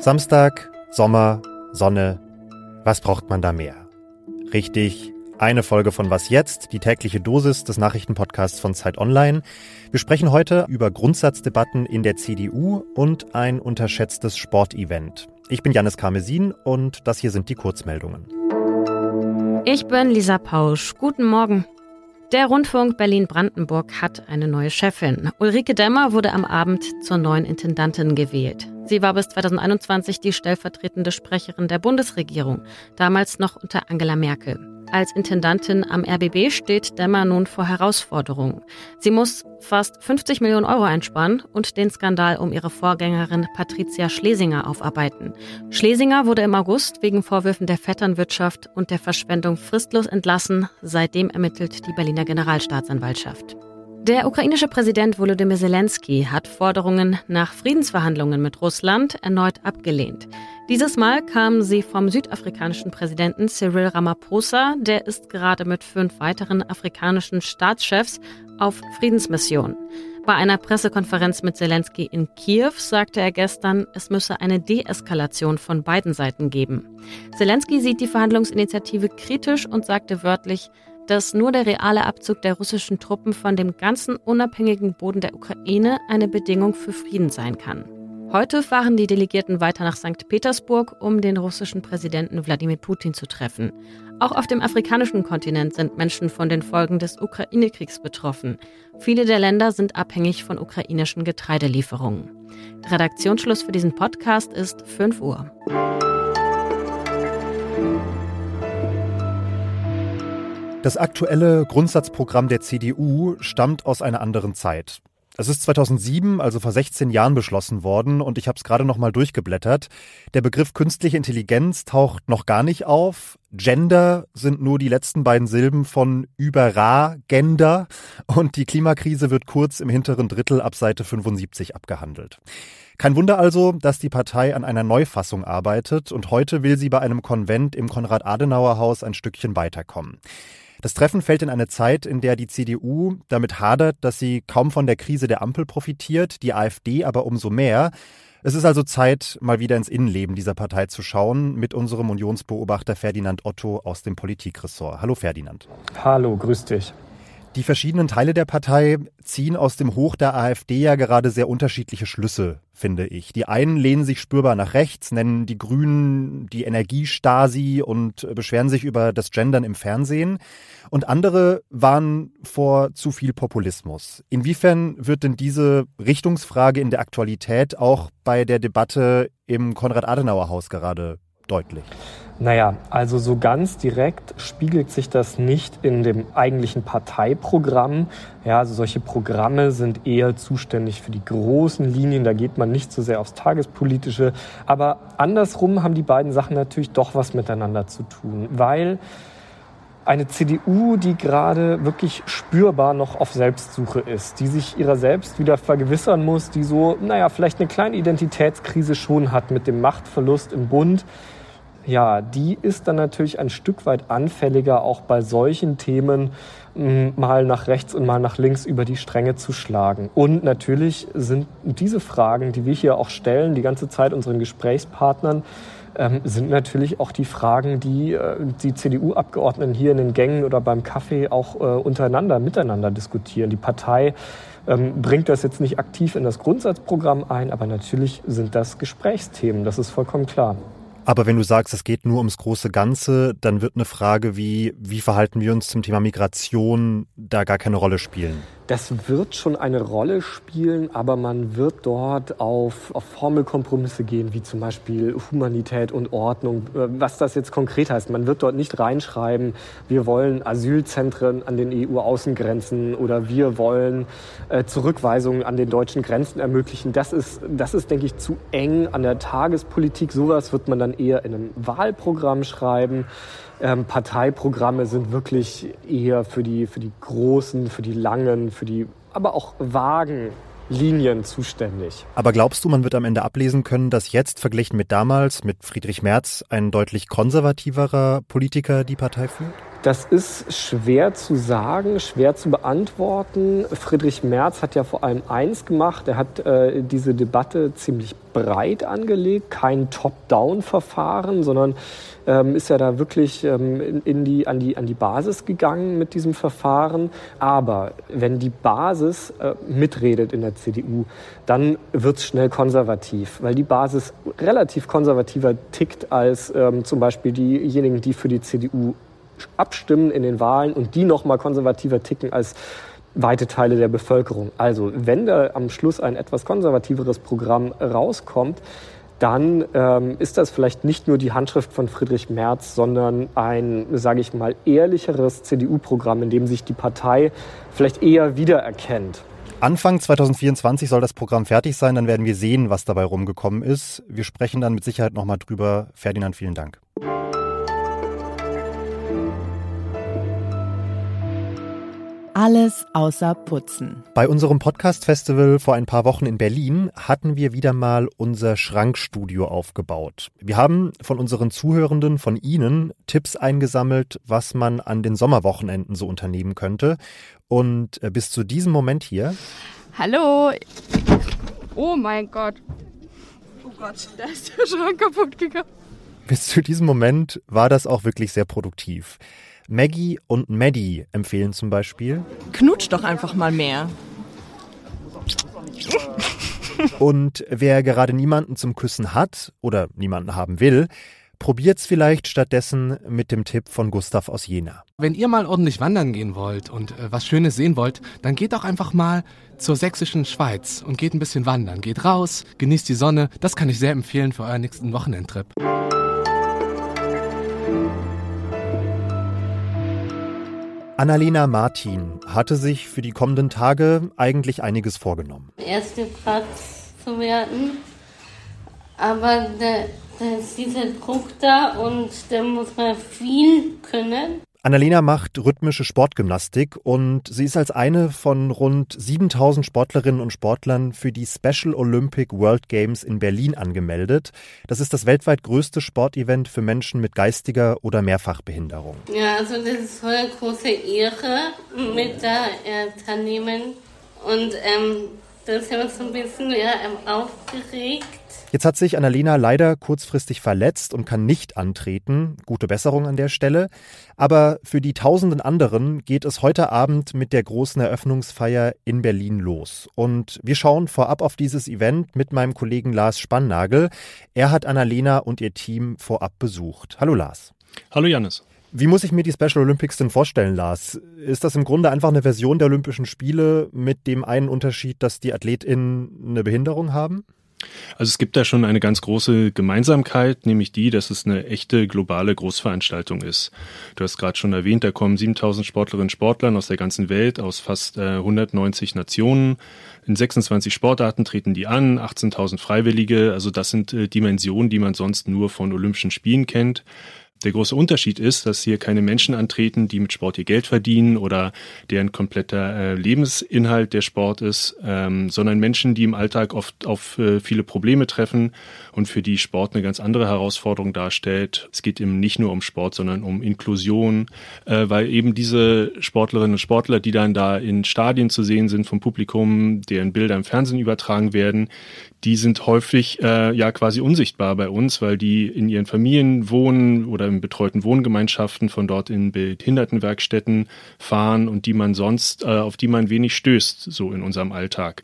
Samstag, Sommer, Sonne. Was braucht man da mehr? Richtig, eine Folge von Was jetzt, die tägliche Dosis des Nachrichtenpodcasts von Zeit Online. Wir sprechen heute über Grundsatzdebatten in der CDU und ein unterschätztes Sportevent. Ich bin Janis Karmesin und das hier sind die Kurzmeldungen. Ich bin Lisa Pausch. Guten Morgen. Der Rundfunk Berlin-Brandenburg hat eine neue Chefin. Ulrike Demmer wurde am Abend zur neuen Intendantin gewählt. Sie war bis 2021 die stellvertretende Sprecherin der Bundesregierung, damals noch unter Angela Merkel. Als Intendantin am RBB steht Demmer nun vor Herausforderungen. Sie muss fast 50 Millionen Euro einsparen und den Skandal um ihre Vorgängerin Patricia Schlesinger aufarbeiten. Schlesinger wurde im August wegen Vorwürfen der Vetternwirtschaft und der Verschwendung fristlos entlassen. Seitdem ermittelt die Berliner Generalstaatsanwaltschaft. Der ukrainische Präsident Volodymyr Zelensky hat Forderungen nach Friedensverhandlungen mit Russland erneut abgelehnt. Dieses Mal kamen sie vom südafrikanischen Präsidenten Cyril Ramaphosa, der ist gerade mit fünf weiteren afrikanischen Staatschefs auf Friedensmission. Bei einer Pressekonferenz mit Zelensky in Kiew sagte er gestern, es müsse eine Deeskalation von beiden Seiten geben. Zelensky sieht die Verhandlungsinitiative kritisch und sagte wörtlich, dass nur der reale Abzug der russischen Truppen von dem ganzen unabhängigen Boden der Ukraine eine Bedingung für Frieden sein kann. Heute fahren die Delegierten weiter nach St. Petersburg, um den russischen Präsidenten Wladimir Putin zu treffen. Auch auf dem afrikanischen Kontinent sind Menschen von den Folgen des Ukraine-Kriegs betroffen. Viele der Länder sind abhängig von ukrainischen Getreidelieferungen. Redaktionsschluss für diesen Podcast ist 5 Uhr. Das aktuelle Grundsatzprogramm der CDU stammt aus einer anderen Zeit. Es ist 2007, also vor 16 Jahren, beschlossen worden und ich habe es gerade noch mal durchgeblättert. Der Begriff künstliche Intelligenz taucht noch gar nicht auf. Gender sind nur die letzten beiden Silben von Überra-Gender und die Klimakrise wird kurz im hinteren Drittel ab Seite 75 abgehandelt. Kein Wunder also, dass die Partei an einer Neufassung arbeitet und heute will sie bei einem Konvent im Konrad-Adenauer-Haus ein Stückchen weiterkommen. Das Treffen fällt in eine Zeit, in der die CDU damit hadert, dass sie kaum von der Krise der Ampel profitiert, die AfD aber umso mehr. Es ist also Zeit, mal wieder ins Innenleben dieser Partei zu schauen, mit unserem Unionsbeobachter Ferdinand Otto aus dem Politikressort. Hallo Ferdinand. Hallo, grüß dich. Die verschiedenen Teile der Partei ziehen aus dem Hoch der AfD ja gerade sehr unterschiedliche Schlüsse, finde ich. Die einen lehnen sich spürbar nach rechts, nennen die Grünen die Energiestasi und beschweren sich über das Gendern im Fernsehen. Und andere waren vor zu viel Populismus. Inwiefern wird denn diese Richtungsfrage in der Aktualität auch bei der Debatte im Konrad-Adenauer-Haus gerade deutlich? Naja, also so ganz direkt spiegelt sich das nicht in dem eigentlichen Parteiprogramm. Ja, also solche Programme sind eher zuständig für die großen Linien. Da geht man nicht so sehr aufs Tagespolitische. Aber andersrum haben die beiden Sachen natürlich doch was miteinander zu tun, weil eine CDU, die gerade wirklich spürbar noch auf Selbstsuche ist, die sich ihrer selbst wieder vergewissern muss, die so, naja, vielleicht eine kleine Identitätskrise schon hat mit dem Machtverlust im Bund, ja, die ist dann natürlich ein Stück weit anfälliger, auch bei solchen Themen mm, mal nach rechts und mal nach links über die Stränge zu schlagen. Und natürlich sind diese Fragen, die wir hier auch stellen, die ganze Zeit unseren Gesprächspartnern, ähm, sind natürlich auch die Fragen, die äh, die CDU-Abgeordneten hier in den Gängen oder beim Kaffee auch äh, untereinander, miteinander diskutieren. Die Partei ähm, bringt das jetzt nicht aktiv in das Grundsatzprogramm ein, aber natürlich sind das Gesprächsthemen, das ist vollkommen klar. Aber wenn du sagst, es geht nur ums große Ganze, dann wird eine Frage wie, wie verhalten wir uns zum Thema Migration da gar keine Rolle spielen. Das wird schon eine Rolle spielen, aber man wird dort auf, auf Formelkompromisse gehen, wie zum Beispiel Humanität und Ordnung. Äh, was das jetzt konkret heißt, man wird dort nicht reinschreiben, wir wollen Asylzentren an den EU-Außengrenzen oder wir wollen äh, Zurückweisungen an den deutschen Grenzen ermöglichen. Das ist, das ist, denke ich, zu eng an der Tagespolitik. Sowas wird man dann eher in einem Wahlprogramm schreiben. Ähm, Parteiprogramme sind wirklich eher für die, für die großen, für die langen, für die aber auch vagen Linien zuständig. Aber glaubst du, man wird am Ende ablesen können, dass jetzt verglichen mit damals, mit Friedrich Merz, ein deutlich konservativerer Politiker die Partei führt? Das ist schwer zu sagen, schwer zu beantworten. Friedrich Merz hat ja vor allem eins gemacht. Er hat äh, diese Debatte ziemlich breit angelegt, kein Top-Down-Verfahren, sondern ähm, ist ja da wirklich ähm, in, die, an, die, an die Basis gegangen mit diesem Verfahren. Aber wenn die Basis äh, mitredet in der CDU, dann wird es schnell konservativ, weil die Basis relativ konservativer tickt als ähm, zum Beispiel diejenigen, die für die CDU abstimmen in den Wahlen und die noch mal konservativer ticken als weite Teile der Bevölkerung. Also wenn da am Schluss ein etwas konservativeres Programm rauskommt, dann ähm, ist das vielleicht nicht nur die Handschrift von Friedrich Merz, sondern ein, sage ich mal, ehrlicheres CDU-Programm, in dem sich die Partei vielleicht eher wiedererkennt. Anfang 2024 soll das Programm fertig sein, dann werden wir sehen, was dabei rumgekommen ist. Wir sprechen dann mit Sicherheit nochmal drüber. Ferdinand, vielen Dank. Alles außer Putzen. Bei unserem Podcast-Festival vor ein paar Wochen in Berlin hatten wir wieder mal unser Schrankstudio aufgebaut. Wir haben von unseren Zuhörenden, von Ihnen, Tipps eingesammelt, was man an den Sommerwochenenden so unternehmen könnte. Und äh, bis zu diesem Moment hier. Hallo! Oh mein Gott! Oh Gott, da ist der Schrank kaputt gegangen. Bis zu diesem Moment war das auch wirklich sehr produktiv. Maggie und Maddie empfehlen zum Beispiel. Knutsch doch einfach mal mehr. Und wer gerade niemanden zum Küssen hat oder niemanden haben will, probiert's vielleicht stattdessen mit dem Tipp von Gustav aus Jena. Wenn ihr mal ordentlich wandern gehen wollt und äh, was Schönes sehen wollt, dann geht doch einfach mal zur sächsischen Schweiz und geht ein bisschen wandern. Geht raus, genießt die Sonne. Das kann ich sehr empfehlen für euren nächsten Wochenendtrip. Annalena Martin hatte sich für die kommenden Tage eigentlich einiges vorgenommen. Erste Platz zu werden, aber da, da ist dieser Druck da und da muss man viel können. Annalena macht rhythmische Sportgymnastik und sie ist als eine von rund 7000 Sportlerinnen und Sportlern für die Special Olympic World Games in Berlin angemeldet. Das ist das weltweit größte Sportevent für Menschen mit geistiger oder Mehrfachbehinderung. Ja, also das ist so eine große Ehre mit da äh, teilnehmen und ähm, das ist ja so ein bisschen ja, aufgeregt Jetzt hat sich Annalena leider kurzfristig verletzt und kann nicht antreten. Gute Besserung an der Stelle. Aber für die tausenden anderen geht es heute Abend mit der großen Eröffnungsfeier in Berlin los. Und wir schauen vorab auf dieses Event mit meinem Kollegen Lars Spannagel. Er hat Annalena und ihr Team vorab besucht. Hallo Lars. Hallo Janis. Wie muss ich mir die Special Olympics denn vorstellen, Lars? Ist das im Grunde einfach eine Version der Olympischen Spiele mit dem einen Unterschied, dass die AthletInnen eine Behinderung haben? Also es gibt da schon eine ganz große Gemeinsamkeit, nämlich die, dass es eine echte globale Großveranstaltung ist. Du hast gerade schon erwähnt, da kommen 7000 Sportlerinnen und Sportler aus der ganzen Welt, aus fast äh, 190 Nationen. In 26 Sportarten treten die an, 18.000 Freiwillige. Also das sind äh, Dimensionen, die man sonst nur von Olympischen Spielen kennt. Der große Unterschied ist, dass hier keine Menschen antreten, die mit Sport ihr Geld verdienen oder deren kompletter äh, Lebensinhalt der Sport ist, ähm, sondern Menschen, die im Alltag oft auf äh, viele Probleme treffen und für die Sport eine ganz andere Herausforderung darstellt. Es geht eben nicht nur um Sport, sondern um Inklusion, äh, weil eben diese Sportlerinnen und Sportler, die dann da in Stadien zu sehen sind vom Publikum, deren Bilder im Fernsehen übertragen werden, die sind häufig äh, ja quasi unsichtbar bei uns, weil die in ihren Familien wohnen oder in betreuten Wohngemeinschaften von dort in Behindertenwerkstätten fahren und die man sonst, äh, auf die man wenig stößt, so in unserem Alltag.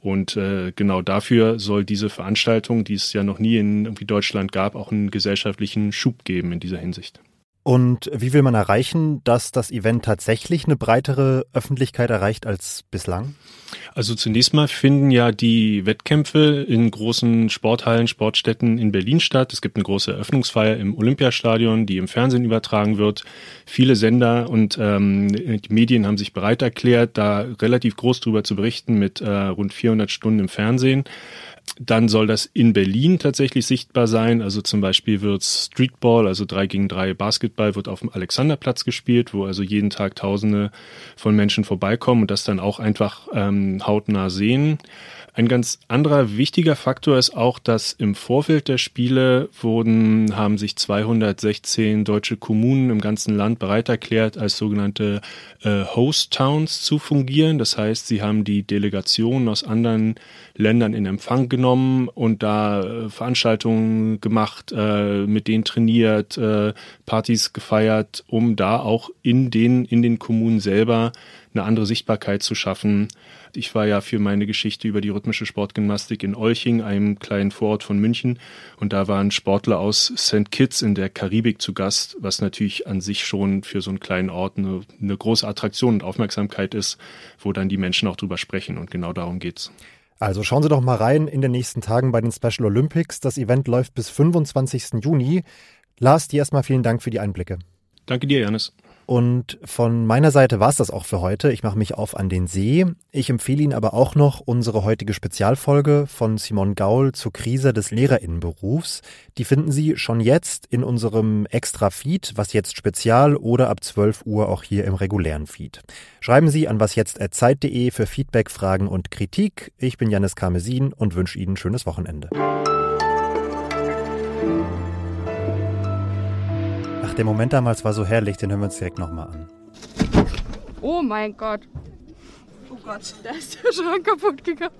Und äh, genau dafür soll diese Veranstaltung, die es ja noch nie in irgendwie Deutschland gab, auch einen gesellschaftlichen Schub geben in dieser Hinsicht. Und wie will man erreichen, dass das Event tatsächlich eine breitere Öffentlichkeit erreicht als bislang? Also zunächst mal finden ja die Wettkämpfe in großen Sporthallen, Sportstätten in Berlin statt. Es gibt eine große Eröffnungsfeier im Olympiastadion, die im Fernsehen übertragen wird. Viele Sender und ähm, die Medien haben sich bereit erklärt, da relativ groß drüber zu berichten mit äh, rund 400 Stunden im Fernsehen. Dann soll das in Berlin tatsächlich sichtbar sein. Also zum Beispiel wird Streetball, also 3 gegen 3 Basket, Football wird auf dem Alexanderplatz gespielt, wo also jeden Tag Tausende von Menschen vorbeikommen und das dann auch einfach ähm, hautnah sehen. Ein ganz anderer wichtiger Faktor ist auch, dass im Vorfeld der Spiele wurden, haben sich 216 deutsche Kommunen im ganzen Land bereit erklärt, als sogenannte äh, Host Towns zu fungieren. Das heißt, sie haben die Delegationen aus anderen Ländern in Empfang genommen und da äh, Veranstaltungen gemacht, äh, mit denen trainiert, äh, Partys gefeiert, um da auch in den, in den Kommunen selber eine andere Sichtbarkeit zu schaffen ich war ja für meine Geschichte über die rhythmische Sportgymnastik in Olching, einem kleinen Vorort von München. Und da waren Sportler aus St. Kitts in der Karibik zu Gast, was natürlich an sich schon für so einen kleinen Ort eine, eine große Attraktion und Aufmerksamkeit ist, wo dann die Menschen auch drüber sprechen. Und genau darum geht's. Also schauen Sie doch mal rein in den nächsten Tagen bei den Special Olympics. Das Event läuft bis 25. Juni. Lars, dir erstmal vielen Dank für die Einblicke. Danke dir, Janis. Und von meiner Seite war es das auch für heute. Ich mache mich auf an den See. Ich empfehle Ihnen aber auch noch unsere heutige Spezialfolge von Simon Gaul zur Krise des Lehrerinnenberufs. Die finden Sie schon jetzt in unserem extra Feed, was jetzt spezial oder ab 12 Uhr auch hier im regulären Feed. Schreiben Sie an wasjetzt.zeit.de für Feedback, Fragen und Kritik. Ich bin Janis Karmesin und wünsche Ihnen ein schönes Wochenende. Der Moment damals war so herrlich, den hören wir uns direkt nochmal an. Oh mein Gott. Oh Gott. Da ist der Schrank kaputt gegangen.